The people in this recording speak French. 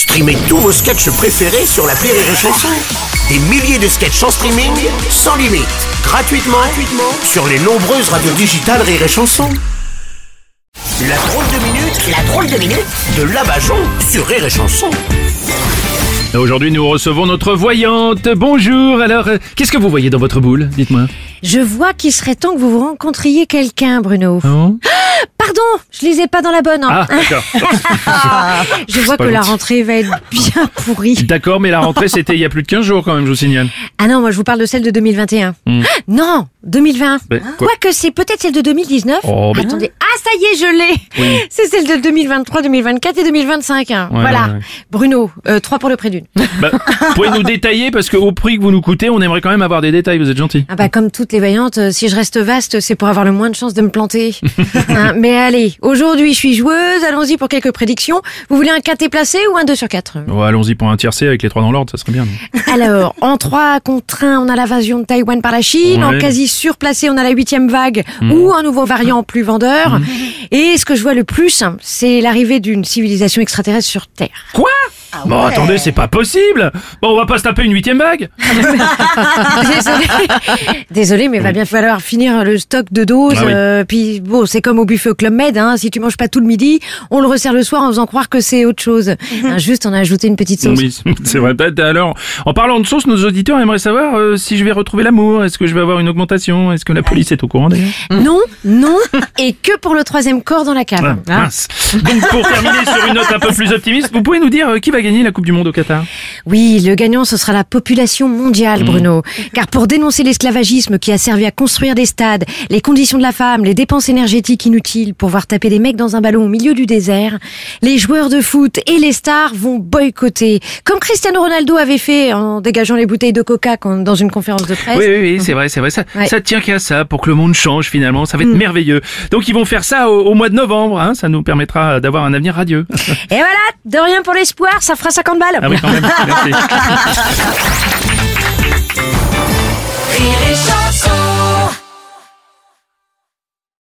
Streamez tous vos sketchs préférés sur la Rire et Chanson. Des milliers de sketchs en streaming, sans limite, gratuitement, gratuitement sur les nombreuses radios digitales Rire et Chanson. La drôle de minute, la drôle de minute de Labajon sur Rire et Chanson. Aujourd'hui, nous recevons notre voyante. Bonjour. Alors, euh, qu'est-ce que vous voyez dans votre boule Dites-moi? Je vois qu'il serait temps que vous vous rencontriez quelqu'un, Bruno. Non Pardon, je lisais pas dans la bonne. hein. Ah, d'accord. je vois pas que la gentil. rentrée va être bien pourrie. D'accord, mais la rentrée, c'était il y a plus de 15 jours quand même, je vous signale. Ah non, moi je vous parle de celle de 2021. Hmm. Non, 2020. Mais quoi Quoique c'est peut-être celle de 2019. Oh, mais- Attendez, ah ça y est, je l'ai. Oui. C'est celle de 2023, 2024 et 2025. hein. Ouais, voilà. ouais, ouais. Bruno, euh, 3 pour le prix d'une. Bah, vous pouvez nous détailler parce qu'au prix que vous nous coûtez, on aimerait quand même avoir des détails. Vous êtes gentil. Ah bah comme toutes les vaillantes, euh, si je reste vaste, c'est pour avoir le moins de chances de me planter. Hein, mais allez, aujourd'hui je suis joueuse, allons-y pour quelques prédictions. Vous voulez un quintet placé ou un 2 sur 4 Bon, allons-y pour un tiercé avec les trois dans l'ordre, ça serait bien. Alors, en 3 contre 1, on a l'invasion de Taïwan par la Chine. En quasi surplacé, on a la huitième vague ou un nouveau variant plus vendeur. Et ce que je vois le plus, c'est l'arrivée d'une civilisation extraterrestre sur Terre. Quoi? Bon, attendez, c'est pas possible. Bon, on va pas se taper une huitième vague. Désolé, Désolé, mais va bien falloir finir le stock de doses. Ah oui. euh, puis bon, c'est comme au buffet au Club Med. Hein, si tu manges pas tout le midi, on le resserre le soir en faisant croire que c'est autre chose. Hein, juste, on a ajouté une petite sauce. Oui, c'est vrai. Peut-être, Alors, en parlant de sauce, nos auditeurs aimeraient savoir euh, si je vais retrouver l'amour. Est-ce que je vais avoir une augmentation? Est-ce que la police est au courant d'ailleurs? Non, non, et que pour le troisième corps dans la cave. Ah, Hein. mince. Donc pour terminer sur une note un peu plus optimiste, vous pouvez nous dire euh, qui va gagner la Coupe du Monde au Qatar Oui, le gagnant, ce sera la population mondiale, Bruno. Car pour dénoncer l'esclavagisme qui a servi à construire des stades, les conditions de la femme, les dépenses énergétiques inutiles pour voir taper des mecs dans un ballon au milieu du désert, les joueurs de foot et les stars vont boycotter. Comme Cristiano Ronaldo avait fait en dégageant les bouteilles de coca quand- dans une conférence de presse. Oui, oui, oui, c'est vrai, c'est vrai. Ça, Ouais. ça tient qu'à ça pour que le monde change finalement. Ça va être merveilleux. Donc ils vont faire ça au, au mois de novembre. Hein, ça nous permettra d'avoir un avenir radieux. Et voilà, de rien pour l'espoir, ça fera 50 balles. Ah oui, quand même. Merci.